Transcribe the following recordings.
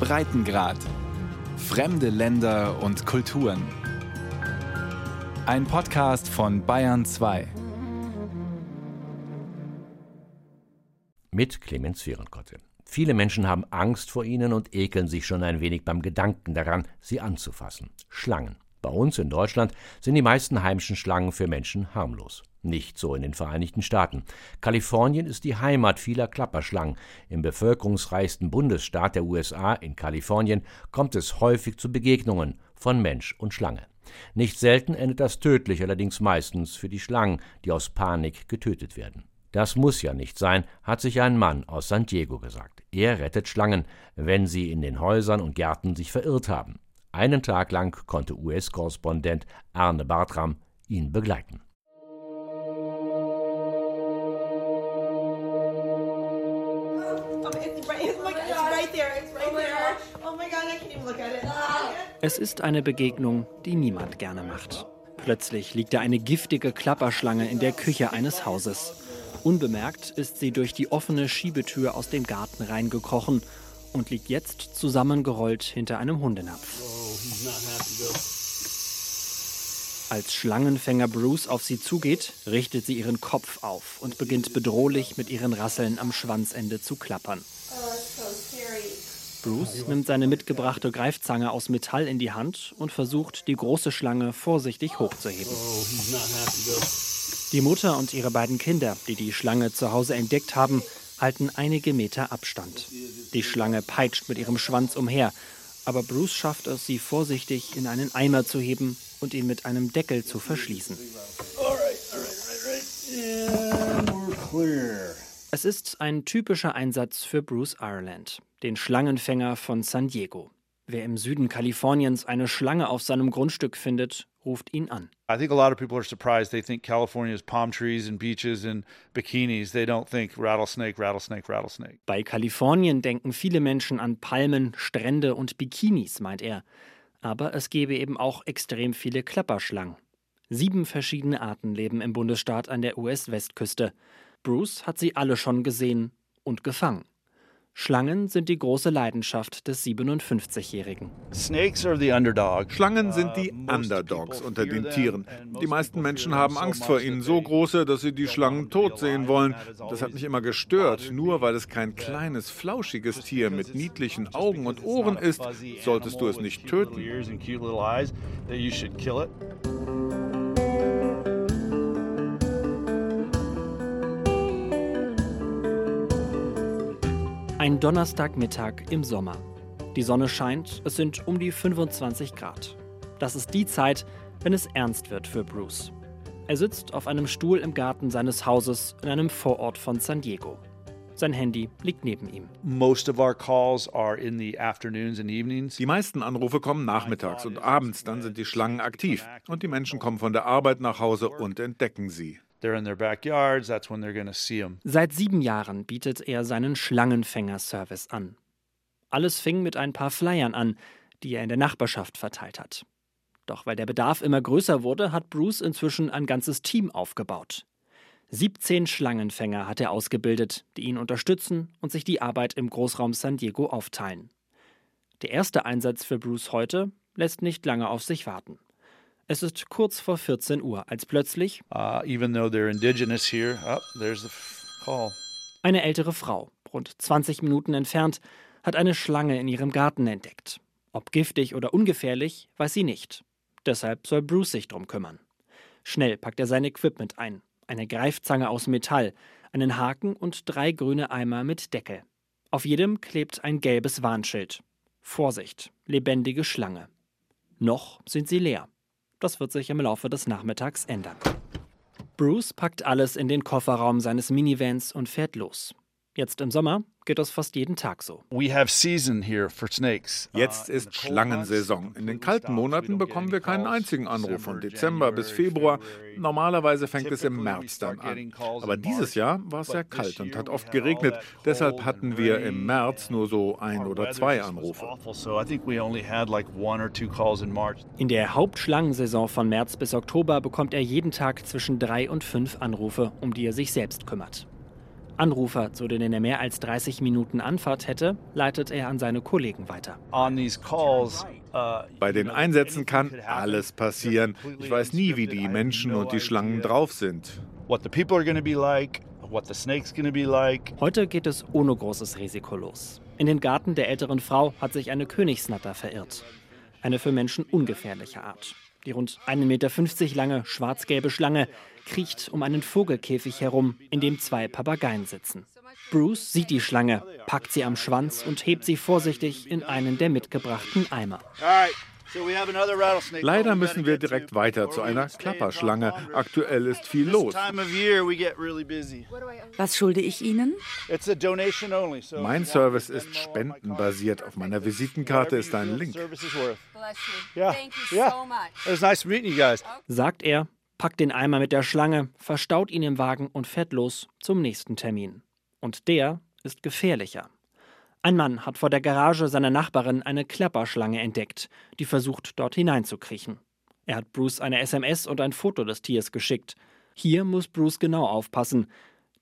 Breitengrad. Fremde Länder und Kulturen. Ein Podcast von Bayern 2. Mit Clemens Vierenkotte. Viele Menschen haben Angst vor ihnen und ekeln sich schon ein wenig beim Gedanken daran, sie anzufassen. Schlangen. Bei uns in Deutschland sind die meisten heimischen Schlangen für Menschen harmlos. Nicht so in den Vereinigten Staaten. Kalifornien ist die Heimat vieler Klapperschlangen. Im bevölkerungsreichsten Bundesstaat der USA, in Kalifornien, kommt es häufig zu Begegnungen von Mensch und Schlange. Nicht selten endet das tödlich, allerdings meistens für die Schlangen, die aus Panik getötet werden. Das muss ja nicht sein, hat sich ein Mann aus San Diego gesagt. Er rettet Schlangen, wenn sie in den Häusern und Gärten sich verirrt haben. Einen Tag lang konnte US-Korrespondent Arne Bartram ihn begleiten. Es ist eine Begegnung, die niemand gerne macht. Plötzlich liegt da eine giftige Klapperschlange in der Küche eines Hauses. Unbemerkt ist sie durch die offene Schiebetür aus dem Garten reingekrochen und liegt jetzt zusammengerollt hinter einem Hundenapf. Als Schlangenfänger Bruce auf sie zugeht, richtet sie ihren Kopf auf und beginnt bedrohlich mit ihren Rasseln am Schwanzende zu klappern. Bruce nimmt seine mitgebrachte Greifzange aus Metall in die Hand und versucht, die große Schlange vorsichtig hochzuheben. Die Mutter und ihre beiden Kinder, die die Schlange zu Hause entdeckt haben, halten einige Meter Abstand. Die Schlange peitscht mit ihrem Schwanz umher, aber Bruce schafft es, sie vorsichtig in einen Eimer zu heben und ihn mit einem Deckel zu verschließen. Es ist ein typischer Einsatz für Bruce Ireland, den Schlangenfänger von San Diego. Wer im Süden Kaliforniens eine Schlange auf seinem Grundstück findet, ruft ihn an. I think a lot of people are surprised. They think California is palm trees and beaches and bikinis. They don't think rattlesnake, rattlesnake, rattlesnake. Bei Kalifornien denken viele Menschen an Palmen, Strände und Bikinis, meint er. Aber es gebe eben auch extrem viele Klapperschlangen. Sieben verschiedene Arten leben im Bundesstaat an der US-Westküste. Bruce hat sie alle schon gesehen und gefangen. Schlangen sind die große Leidenschaft des 57-Jährigen. Schlangen sind die Underdogs unter den Tieren. Die meisten Menschen haben Angst vor ihnen, so große, dass sie die Schlangen tot sehen wollen. Das hat mich immer gestört. Nur weil es kein kleines, flauschiges Tier mit niedlichen Augen und Ohren ist, solltest du es nicht töten. Ein Donnerstagmittag im Sommer. Die Sonne scheint, es sind um die 25 Grad. Das ist die Zeit, wenn es ernst wird für Bruce. Er sitzt auf einem Stuhl im Garten seines Hauses in einem Vorort von San Diego. Sein Handy liegt neben ihm. Die meisten Anrufe kommen nachmittags und abends, dann sind die Schlangen aktiv und die Menschen kommen von der Arbeit nach Hause und entdecken sie. Seit sieben Jahren bietet er seinen Schlangenfänger-Service an. Alles fing mit ein paar Flyern an, die er in der Nachbarschaft verteilt hat. Doch weil der Bedarf immer größer wurde, hat Bruce inzwischen ein ganzes Team aufgebaut. 17 Schlangenfänger hat er ausgebildet, die ihn unterstützen und sich die Arbeit im Großraum San Diego aufteilen. Der erste Einsatz für Bruce heute lässt nicht lange auf sich warten. Es ist kurz vor 14 Uhr, als plötzlich uh, here, oh, eine ältere Frau, rund 20 Minuten entfernt, hat eine Schlange in ihrem Garten entdeckt. Ob giftig oder ungefährlich, weiß sie nicht. Deshalb soll Bruce sich drum kümmern. Schnell packt er sein Equipment ein. Eine Greifzange aus Metall, einen Haken und drei grüne Eimer mit Deckel. Auf jedem klebt ein gelbes Warnschild. Vorsicht, lebendige Schlange. Noch sind sie leer. Das wird sich im Laufe des Nachmittags ändern. Bruce packt alles in den Kofferraum seines Minivans und fährt los. Jetzt im Sommer geht das fast jeden Tag so. Jetzt ist Schlangensaison. In den kalten Monaten bekommen wir keinen einzigen Anruf von Dezember bis Februar. Normalerweise fängt es im März dann an. Aber dieses Jahr war es sehr kalt und hat oft geregnet. Deshalb hatten wir im März nur so ein oder zwei Anrufe. In der Hauptschlangensaison von März bis Oktober bekommt er jeden Tag zwischen drei und fünf Anrufe, um die er sich selbst kümmert. Anrufer, zu denen er mehr als 30 Minuten Anfahrt hätte, leitet er an seine Kollegen weiter. Uh, Bei den Einsätzen kann alles passieren. Ich weiß nie, wie die Menschen und die Schlangen drauf sind. what the people are going to be like, what the snake's going to be like. Heute geht es ohne großes Risiko los. In den Garten der älteren Frau hat sich eine Königsnatter verirrt. Eine für Menschen ungefährliche Art. Die rund 1,50 Meter lange schwarz-gelbe Schlange kriecht um einen Vogelkäfig herum, in dem zwei Papageien sitzen. Bruce sieht die Schlange, packt sie am Schwanz und hebt sie vorsichtig in einen der mitgebrachten Eimer. Leider müssen wir direkt weiter zu einer Klapperschlange. Aktuell ist viel los. Was schulde ich Ihnen? Mein Service ist spendenbasiert. Auf meiner Visitenkarte ist ein Link. Sagt er, packt den Eimer mit der Schlange, verstaut ihn im Wagen und fährt los zum nächsten Termin. Und der ist gefährlicher. Ein Mann hat vor der Garage seiner Nachbarin eine Klapperschlange entdeckt, die versucht, dort hineinzukriechen. Er hat Bruce eine SMS und ein Foto des Tiers geschickt. Hier muss Bruce genau aufpassen,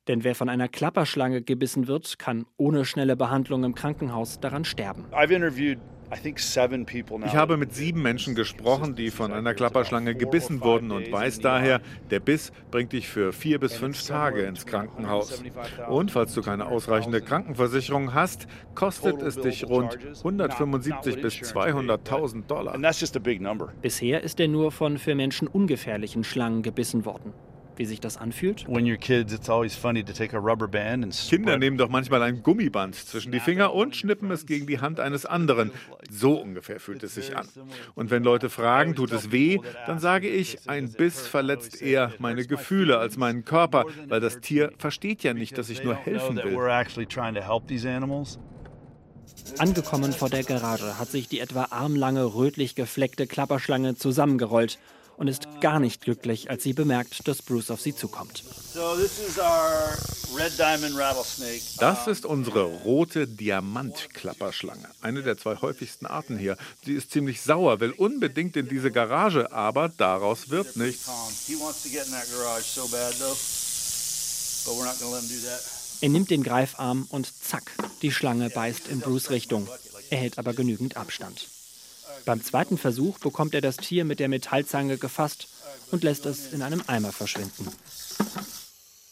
denn wer von einer Klapperschlange gebissen wird, kann ohne schnelle Behandlung im Krankenhaus daran sterben. I've interviewed, I think, seven people now. Ich habe mit sieben Menschen gesprochen, die von einer Klapperschlange gebissen wurden und weiß daher, der Biss bringt dich für vier bis fünf Tage ins Krankenhaus. Und falls du keine ausreichende Krankenversicherung hast, kostet es dich rund 175 bis 200.000 Dollar. And that's just a big number. Bisher ist er nur von für Menschen ungefährlichen Schlangen gebissen worden. Wie sich das anfühlt? Kinder nehmen doch manchmal ein Gummiband zwischen die Finger und schnippen es gegen die Hand eines anderen. So ungefähr fühlt es sich an. Und wenn Leute fragen, tut es weh, dann sage ich, ein Biss verletzt eher meine Gefühle als meinen Körper, weil das Tier versteht ja nicht, dass ich nur helfen will. Angekommen vor der Garage hat sich die etwa armlange, rötlich gefleckte Klapperschlange zusammengerollt und ist gar nicht glücklich, als sie bemerkt, dass Bruce auf sie zukommt. Das ist unsere rote Diamantklapperschlange, eine der zwei häufigsten Arten hier. Sie ist ziemlich sauer, will unbedingt in diese Garage, aber daraus wird nichts. Tom, he wants to get in that garage so bad though, but we're not going to let him do that. Er nimmt den Greifarm und zack, die Schlange beißt in Bruce Richtung. Er hält aber genügend Abstand. Beim zweiten Versuch bekommt er das Tier mit der Metallzange gefasst und lässt es in einem Eimer verschwinden.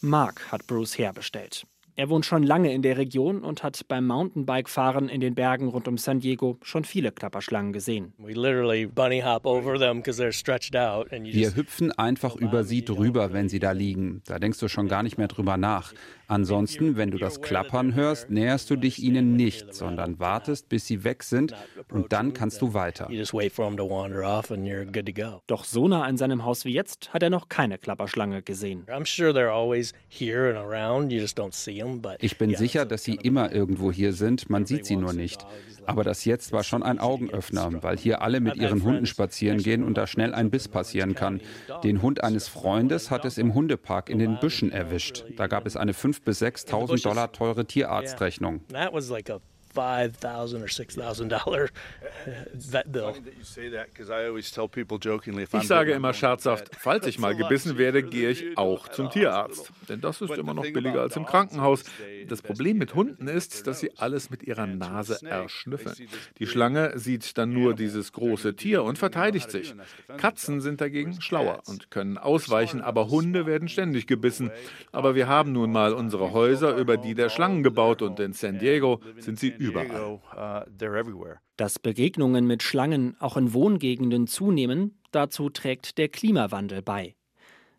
Mark hat Bruce herbestellt. Er wohnt schon lange in der Region und hat beim Mountainbike-Fahren in den Bergen rund um San Diego schon viele Klapperschlangen gesehen. Wir hüpfen einfach über sie drüber, wenn sie da liegen. Da denkst du schon gar nicht mehr drüber nach. Ansonsten, wenn du das Klappern hörst, näherst du dich ihnen nicht, sondern wartest, bis sie weg sind und dann kannst du weiter. you just wait for them to wander off, and you're good to go. Doch so nah an seinem Haus wie jetzt hat er noch keine Klapperschlange gesehen. I'm sure they're always here and around. You just don't see them, but Ich bin sicher, dass sie immer irgendwo hier sind, man sieht sie nur nicht. Aber das jetzt war schon ein Augenöffner, weil hier alle mit ihren Hunden spazieren gehen und da schnell ein Biss passieren kann. Den Hund eines Freundes hat es im Hundepark in den Büschen erwischt. Da gab es eine 5.000 bis 6.000 Dollar teure Tierarztrechnung. That was like a five thousand or six thousand dollar vet bill. Funny that you say that because I always tell people jokingly if I'm Ich sage bitten, immer scherzhaft, falls ich mal gebissen werde, gehe ich auch zum Tierarzt. Denn das ist immer noch billiger als im Krankenhaus. Das Problem mit Hunden ist, dass sie alles mit ihrer Nase erschnüffeln. Die Schlange sieht dann nur dieses große Tier und verteidigt sich. Katzen sind dagegen schlauer und können ausweichen, aber Hunde werden ständig gebissen. Aber wir haben nun mal unsere Häuser über die der Schlangen gebaut und in San Diego sind sie überall. Uh. Dass Begegnungen mit Schlangen auch in Wohngegenden zunehmen, dazu trägt der Klimawandel bei.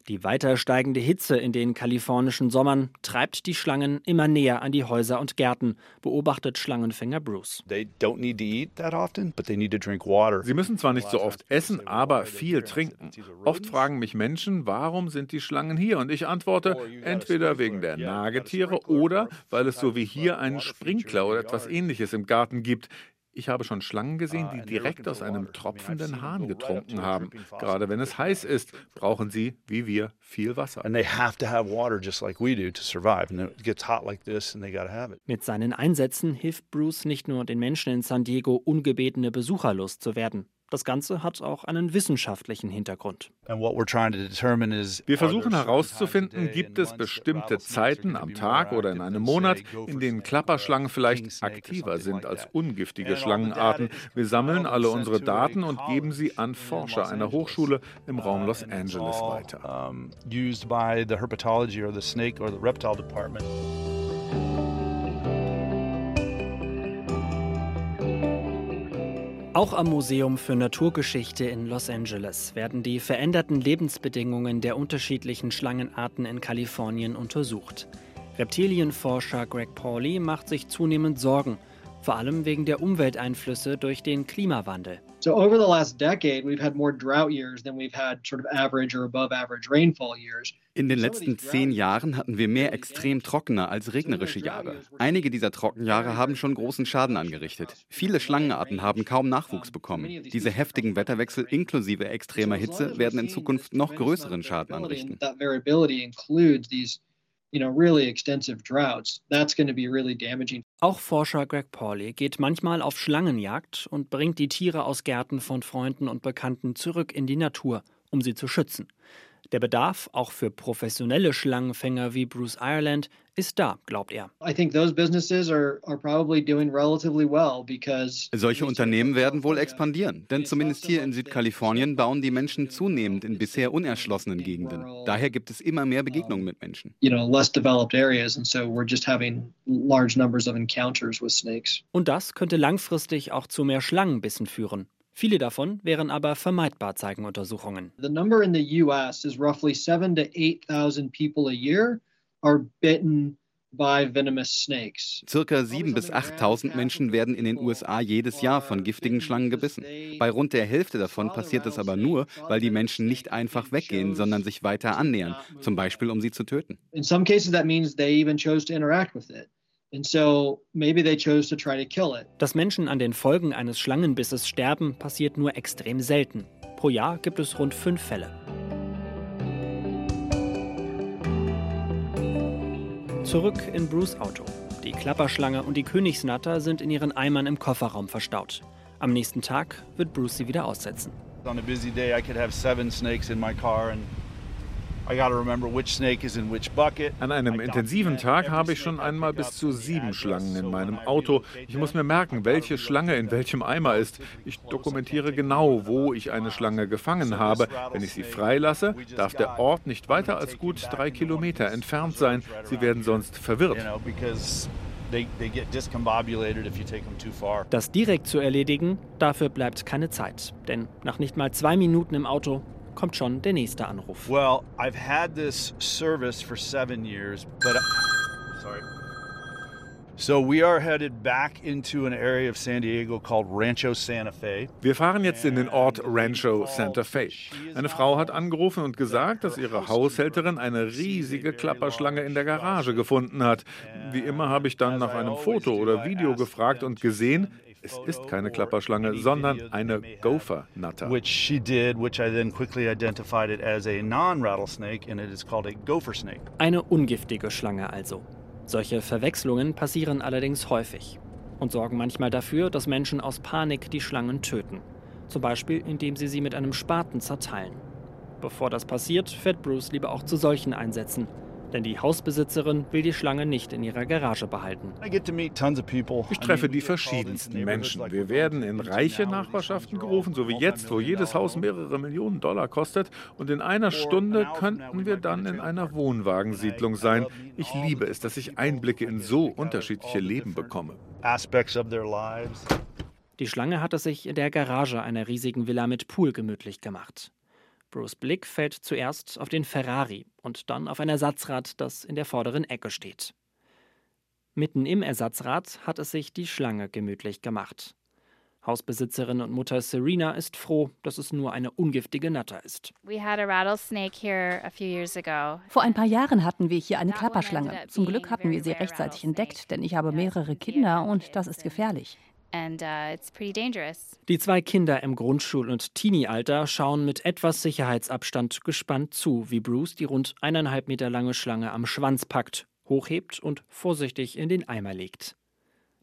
Die weiter steigende Hitze in den kalifornischen Sommern treibt die Schlangen immer näher an die Häuser und Gärten, beobachtet Schlangenfänger Bruce. They don't need to eat that often, but they need to drink water. Sie müssen zwar nicht so oft essen, aber viel trinken. Oft fragen mich Menschen, warum sind die Schlangen hier? Und ich antworte, entweder wegen der Nagetiere oder weil es so wie hier einen Sprinkler oder etwas ähnliches im Garten gibt. Ich habe schon Schlangen gesehen, die direkt aus einem tropfenden Hahn getrunken haben. Gerade wenn es heiß ist, brauchen sie, wie wir, viel Wasser. And they have to have water just like we do to survive. And it gets hot like this, and they got to have it. Mit seinen Einsätzen hilft Bruce nicht nur den Menschen in San Diego, ungebetene Besucher loszuwerden. Das Ganze hat auch einen wissenschaftlichen Hintergrund. Wir versuchen herauszufinden, gibt es bestimmte Zeiten am Tag oder in einem Monat, in denen Klapperschlangen vielleicht aktiver sind als ungiftige Schlangenarten. Wir sammeln alle unsere Daten und geben sie an Forscher einer Hochschule im Raum Los Angeles weiter. Auch am Museum für Naturgeschichte in Los Angeles werden die veränderten Lebensbedingungen der unterschiedlichen Schlangenarten in Kalifornien untersucht. Reptilienforscher Greg Pauley macht sich zunehmend Sorgen, vor allem wegen der Umwelteinflüsse durch den Klimawandel. So over the last decade, we've had more drought years than we've had sort of average or above average rainfall years. In den letzten zehn Jahren hatten wir mehr extrem trockene als regnerische Jahre. Einige dieser Trockenjahre haben schon großen Schaden angerichtet. Viele Schlangenarten haben kaum Nachwuchs bekommen. Diese heftigen Wetterwechsel inklusive extremer Hitze werden in Zukunft noch größeren Schaden anrichten. Auch Forscher Greg Pauley geht manchmal auf Schlangenjagd und bringt die Tiere aus Gärten von Freunden und Bekannten zurück in die Natur, um sie zu schützen. Der Bedarf, auch für professionelle Schlangenfänger wie Bruce Ireland, ist da, glaubt er. Solche Unternehmen werden wohl expandieren, denn zumindest hier in Südkalifornien bauen die Menschen zunehmend in bisher unerschlossenen Gegenden. Daher gibt es immer mehr Begegnungen mit Menschen. Und das könnte langfristig auch zu mehr Schlangenbissen führen. Viele davon wären aber vermeidbar, zeigen Untersuchungen. The number in the US is roughly 7 to 8,000 people a year are bitten Circa 7.000 bis 8.000 Menschen werden in den USA jedes Jahr von giftigen Schlangen gebissen. Bei rund der Hälfte davon passiert es aber nur, weil die Menschen nicht einfach weggehen, sondern sich weiter annähern, zum Beispiel um sie zu töten. In some cases that means they even chose to interact with it. Dass Menschen an den Folgen eines Schlangenbisses sterben, passiert nur extrem selten. Pro Jahr gibt es rund fünf Fälle. Zurück in Bruce Auto. Die Klapperschlange und die Königsnatter sind in ihren Eimern im Kofferraum verstaut. Am nächsten Tag wird Bruce sie wieder aussetzen. On a busy day I could have seven snakes in my car and an einem intensiven Tag habe ich schon einmal bis zu sieben Schlangen in meinem Auto. Ich muss mir merken, welche Schlange in welchem Eimer ist. Ich dokumentiere genau, wo ich eine Schlange gefangen habe. Wenn ich sie freilasse, darf der Ort nicht weiter als gut drei Kilometer entfernt sein. Sie werden sonst verwirrt. Das direkt zu erledigen, dafür bleibt keine Zeit. Denn nach nicht mal zwei Minuten im Auto kommt schon der nächste Anruf. Well, I've had this service for seven years, but sorry. So we are headed back into an area of San Diego called Rancho Santa Fe. Wir fahren jetzt in den Ort Rancho Santa Fe. Eine Frau hat angerufen und gesagt, dass ihre Haushälterin eine riesige Klapperschlange in der Garage gefunden hat. Wie immer habe ich dann nach einem Foto oder Video gefragt und gesehen, es ist keine Klapperschlange, sondern eine Gopher-Natter. Which she did, which I then quickly identified it as a non-rattlesnake and it is called a gopher snake. Eine ungiftige Schlange also. Solche Verwechslungen passieren allerdings häufig und sorgen manchmal dafür, dass Menschen aus Panik die Schlangen töten. Zum Beispiel, indem sie sie mit einem Spaten zerteilen. Bevor das passiert, fährt Bruce lieber auch zu solchen Einsätzen denn die Hausbesitzerin will die Schlange nicht in ihrer Garage behalten. Ich treffe die verschiedensten Menschen. Wir werden in reiche Nachbarschaften gerufen, so wie jetzt, wo jedes Haus mehrere Millionen Dollar kostet. Und in einer Stunde könnten wir dann in einer Wohnwagensiedlung sein. Ich liebe es, dass ich Einblicke in so unterschiedliche Leben bekomme. Die Schlange hat es sich in der Garage einer riesigen Villa mit Pool gemütlich gemacht. Bruce Blick fällt zuerst auf den Ferrari und dann auf ein Ersatzrad, das in der vorderen Ecke steht. Mitten im Ersatzrad hat es sich die Schlange gemütlich gemacht. Hausbesitzerin und Mutter Serena ist froh, dass es nur eine ungiftige Natter ist. Vor ein paar Jahren hatten wir hier eine Klapperschlange. Zum Glück hatten wir sie rechtzeitig entdeckt, denn ich habe mehrere Kinder und das ist gefährlich. Uh. Die zwei Kinder im Grundschul- und Teenie-Alter schauen mit etwas Sicherheitsabstand gespannt zu, wie Bruce die rund eineinhalb Meter lange Schlange am Schwanz packt, hochhebt und vorsichtig in den Eimer legt.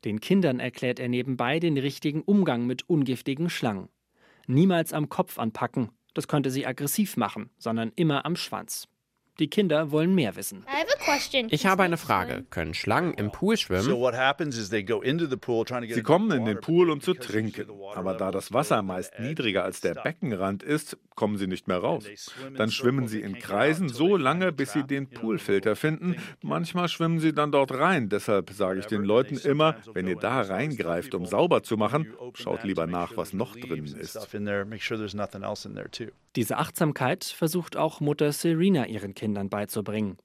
Den Kindern erklärt er nebenbei den richtigen Umgang mit ungiftigen Schlangen. Niemals am Kopf anpacken, das könnte sie aggressiv machen, sondern immer am Schwanz. Die Kinder wollen mehr wissen. Ich habe eine Frage. Können Schlangen im Pool schwimmen? Sie kommen in den Pool, um zu trinken. Aber da das Wasser meist niedriger als der Beckenrand ist, kommen sie nicht mehr raus. Dann schwimmen sie in Kreisen so lange, bis sie den Poolfilter finden. Manchmal schwimmen sie dann dort rein. Deshalb sage ich den Leuten immer, wenn ihr da reingreift, um sauber zu machen, schaut lieber nach, was noch drin ist. Diese Achtsamkeit versucht auch Mutter Serena ihren Kindern beizubringen.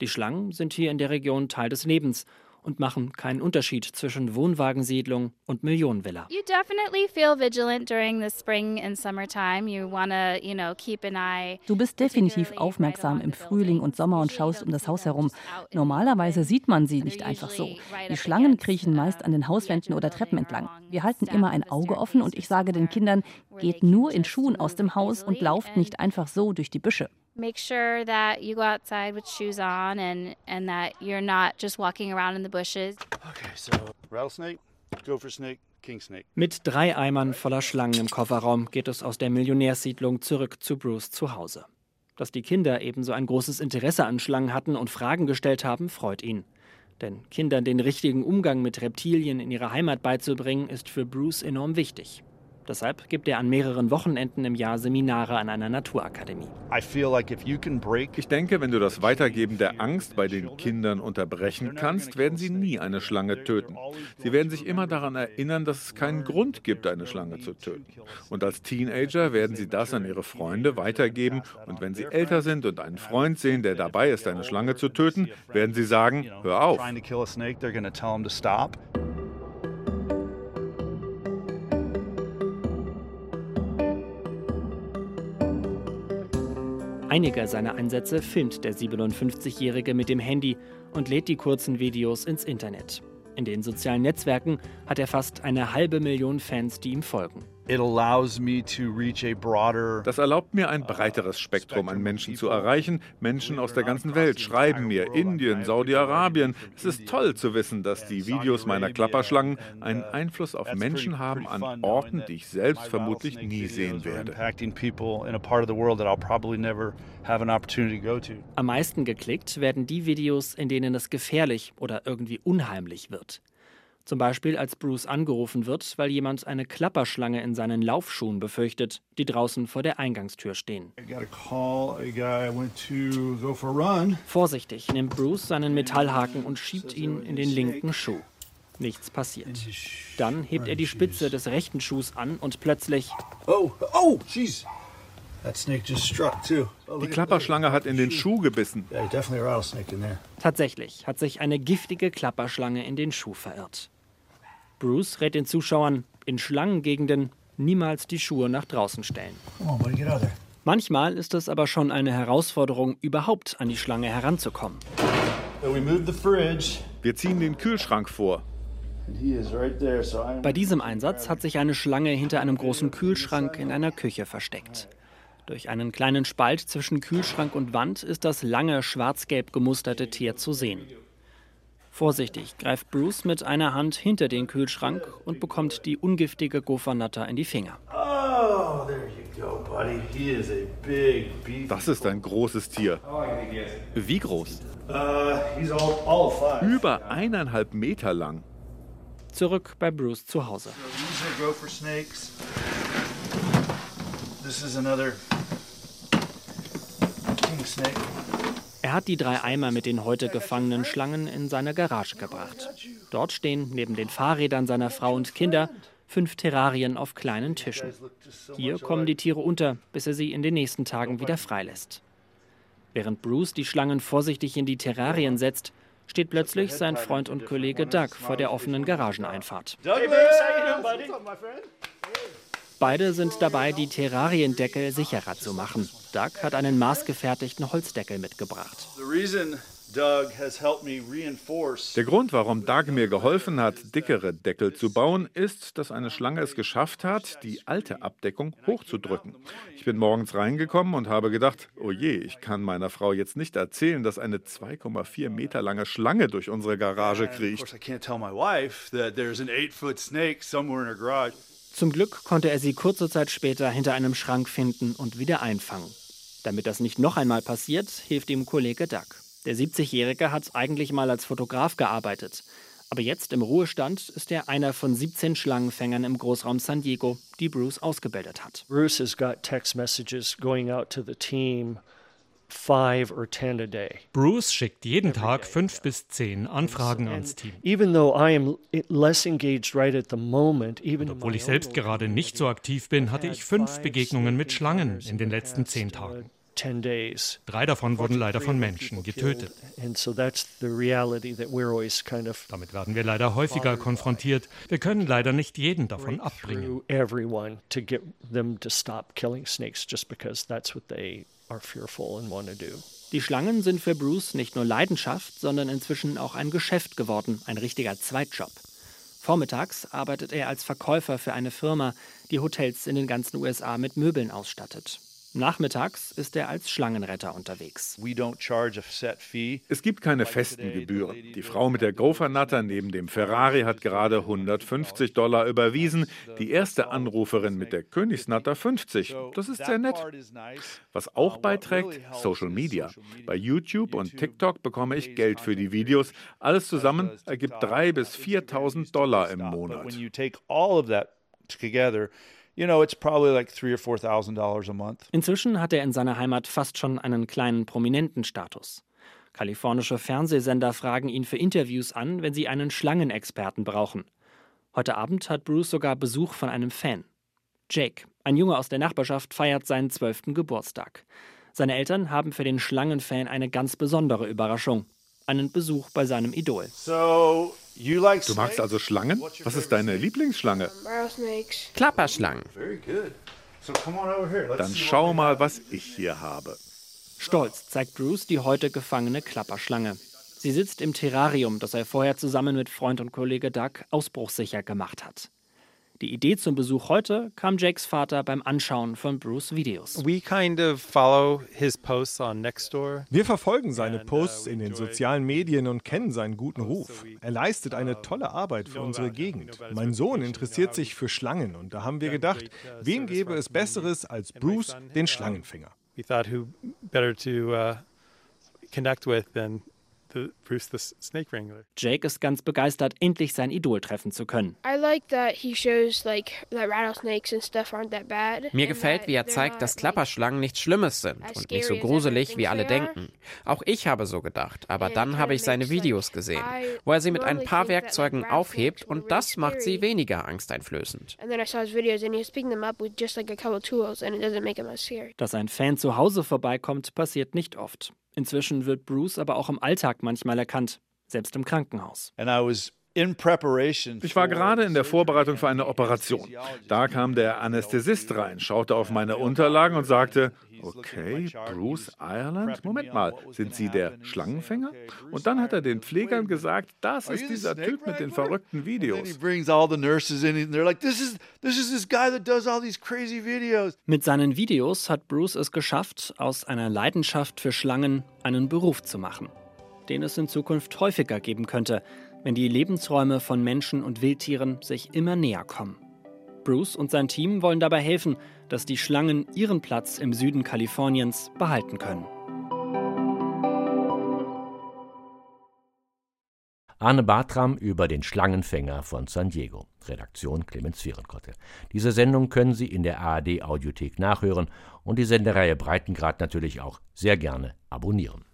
Die Schlangen sind hier in der Region Teil des Lebens und machen keinen Unterschied zwischen Wohnwagensiedlung und Millionenvilla. You definitely feel vigilant during the spring and summertime. You wanna, you know, keep an eye. Du bist definitiv aufmerksam im Frühling und Sommer und schaust um das Haus herum. Normalerweise sieht man sie nicht einfach so. Die Schlangen kriechen meist an den Hauswänden oder Treppen entlang. Wir halten immer ein Auge offen und ich sage den Kindern, geht nur in Schuhen aus dem Haus und lauft nicht einfach so durch die Büsche. Make sure that you go outside with shoes on and and that you're not just walking around in the bushes. Okay, so rattlesnake, gopher snake, king snake. Mit drei Eimern voller Schlangen im Kofferraum geht es aus der Millionärssiedlung zurück zu Bruce zu Hause. Dass die Kinder ebenso ein großes Interesse an Schlangen hatten und Fragen gestellt haben, freut ihn. Denn Kindern den richtigen Umgang mit Reptilien in ihrer Heimat beizubringen, ist für Bruce enorm wichtig. Deshalb gibt er an mehreren Wochenenden im Jahr Seminare an einer Naturakademie. Ich denke, wenn du das Weitergeben der Angst bei den Kindern unterbrechen kannst, werden sie nie eine Schlange töten. Sie werden sich immer daran erinnern, dass es keinen Grund gibt, eine Schlange zu töten. Und als Teenager werden sie das an ihre Freunde weitergeben. Und wenn sie älter sind und einen Freund sehen, der dabei ist, eine Schlange zu töten, werden sie sagen, hör auf. Einige seiner Einsätze filmt der 57-Jährige mit dem Handy und lädt die kurzen Videos ins Internet. In den sozialen Netzwerken hat er fast eine halbe Million Fans, die ihm folgen. Das erlaubt mir ein breiteres Spektrum an Menschen zu erreichen. Menschen aus der ganzen Welt schreiben mir, Indien, Saudi-Arabien. Es ist toll zu wissen, dass die Videos meiner Klapperschlangen einen Einfluss auf Menschen haben an Orten, die ich selbst vermutlich nie sehen werde. Am meisten geklickt werden die Videos, in denen es gefährlich oder irgendwie unheimlich wird. Zum Beispiel, als Bruce angerufen wird, weil jemand eine Klapperschlange in seinen Laufschuhen befürchtet, die draußen vor der Eingangstür stehen. Vorsichtig nimmt Bruce seinen Metallhaken und schiebt ihn in den linken Schuh. Nichts passiert. Dann hebt er die Spitze des rechten Schuhs an und plötzlich. Oh, oh, jeez. Die Klapperschlange hat in den Schuh gebissen. Tatsächlich hat sich eine giftige Klapperschlange in den Schuh verirrt. Bruce rät den Zuschauern, in Schlangengegenden niemals die Schuhe nach draußen stellen. Manchmal ist es aber schon eine Herausforderung, überhaupt an die Schlange heranzukommen. Wir ziehen den Kühlschrank vor. Bei diesem Einsatz hat sich eine Schlange hinter einem großen Kühlschrank in einer Küche versteckt. Durch einen kleinen Spalt zwischen Kühlschrank und Wand ist das lange schwarz-gelb gemusterte Tier zu sehen. Vorsichtig greift Bruce mit einer Hand hinter den Kühlschrank und bekommt die ungiftige Gofernatter in die Finger. Das ist ein großes Tier. Wie groß? Uh, Über eineinhalb Meter lang. Zurück bei Bruce zu Hause. This is another king snake. Er hat die drei Eimer mit den heute gefangenen Schlangen in seine Garage gebracht. Dort stehen neben den Fahrrädern seiner Frau und Kinder fünf Terrarien auf kleinen Tischen. Hier kommen die Tiere unter, bis er sie in den nächsten Tagen wieder freilässt. Während Bruce die Schlangen vorsichtig in die Terrarien setzt, steht plötzlich sein Freund und Kollege Doug vor der offenen Garageneinfahrt. Beide sind dabei, die Terrariendeckel sicherer zu machen. Doug hat einen maßgefertigten Holzdeckel mitgebracht. Der Grund, warum Doug mir geholfen hat, dickere Deckel zu bauen, ist, dass eine Schlange es geschafft hat, die alte Abdeckung hochzudrücken. Ich bin morgens reingekommen und habe gedacht, oh je, ich kann meiner Frau jetzt nicht erzählen, dass eine 2,4 Meter lange Schlange durch unsere Garage kriecht. Zum Glück konnte er sie kurze Zeit später hinter einem Schrank finden und wieder einfangen. Damit das nicht noch einmal passiert, hilft ihm Kollege Duck. Der 70-Jährige hat eigentlich mal als Fotograf gearbeitet. Aber jetzt im Ruhestand ist er einer von 17 Schlangenfängern im Großraum San Diego, die Bruce ausgebildet hat. Bruce has got text messages going out to the team Bruce schickt jeden Tag fünf bis zehn Anfragen ans Team. Even though I am less engaged right at the moment, even obwohl ich selbst gerade nicht so aktiv bin, hatte ich fünf Begegnungen mit Schlangen in den letzten zehn Tagen. Drei davon wurden leider von Menschen getötet. Damit werden wir leider häufiger konfrontiert. Wir können leider nicht jeden davon abbringen. Die Schlangen sind für Bruce nicht nur Leidenschaft, sondern inzwischen auch ein Geschäft geworden, ein richtiger Zweitjob. Vormittags arbeitet er als Verkäufer für eine Firma, die Hotels in den ganzen USA mit Möbeln ausstattet. Nachmittags ist er als Schlangenretter unterwegs. Es gibt keine festen Gebühren. Die Frau mit der Gophernatter neben dem Ferrari hat gerade 150 Dollar überwiesen, die erste Anruferin mit der Königsnatter 50. Das ist sehr nett. Was auch beiträgt, Social Media. Bei YouTube und TikTok bekomme ich Geld für die Videos. Alles zusammen ergibt 3.000 bis 4.000 Dollar im Monat. You know, it's probably like three or four thousand dollars a month. Inzwischen hat er in seiner Heimat fast schon einen kleinen prominenten Status. Kalifornische Fernsehsender fragen ihn für Interviews an, wenn sie einen Schlangenexperten brauchen. Heute Abend hat Bruce sogar Besuch von einem Fan. Jake, ein Junge aus der Nachbarschaft, feiert seinen zwölften Geburtstag. Seine Eltern haben für den Schlangenfan eine ganz besondere Überraschung: einen Besuch bei seinem Idol. So, Du magst also Schlangen? Was ist deine Lieblingsschlange? Klapperschlangen. Dann schau mal, was ich hier habe. Stolz zeigt Bruce die heute gefangene Klapperschlange. Sie sitzt im Terrarium, das er vorher zusammen mit Freund und Kollege Doug ausbruchssicher gemacht hat. Die Idee zum Besuch heute kam Jakes Vater beim Anschauen von Bruce Videos. Wir verfolgen seine uh, Posts in den sozialen Medien und kennen seinen guten Ruf. Er leistet eine tolle Arbeit für unsere Gegend. Mein Sohn interessiert sich für Schlangen und da haben wir gedacht, wen gäbe es Besseres als Bruce, den Schlangenfinger? We thought who better to uh, connect with than Bruce the Snake Wrangler. Jake ist ganz begeistert, endlich sein Idol treffen zu können. Mir gefällt, wie er zeigt, dass Klapperschlangen nichts Schlimmes sind und nicht so gruselig, wie alle denken. Auch ich habe so gedacht, aber dann habe ich seine Videos gesehen, wo er sie mit ein paar Werkzeugen aufhebt und das macht sie weniger angsteinflößend. Dass ein Fan zu Hause vorbeikommt, passiert nicht oft. Inzwischen wird Bruce aber auch im Alltag manchmal erkannt, selbst im Krankenhaus. Ich war gerade in der Vorbereitung für eine Operation. Da kam der Anästhesist rein, schaute auf meine Unterlagen und sagte, okay, Bruce Ireland, Moment mal, sind Sie der Schlangenfänger? Und dann hat er den Pflegern gesagt, das ist dieser Typ mit den verrückten Videos. Mit seinen Videos hat Bruce es geschafft, aus einer Leidenschaft für Schlangen einen Beruf zu machen, den es in Zukunft häufiger geben könnte, wenn die Lebensräume von Menschen und Wildtieren sich immer näher kommen. Bruce und sein Team wollen dabei helfen, dass die Schlangen ihren Platz im Süden Kaliforniens behalten können. Arne Bartram über den Schlangenfänger von San Diego. Redaktion Clemens Vierenkotte. Diese Sendung können Sie in der ARD Audiothek nachhören und die Sendereihe Breitengrad natürlich auch sehr gerne abonnieren.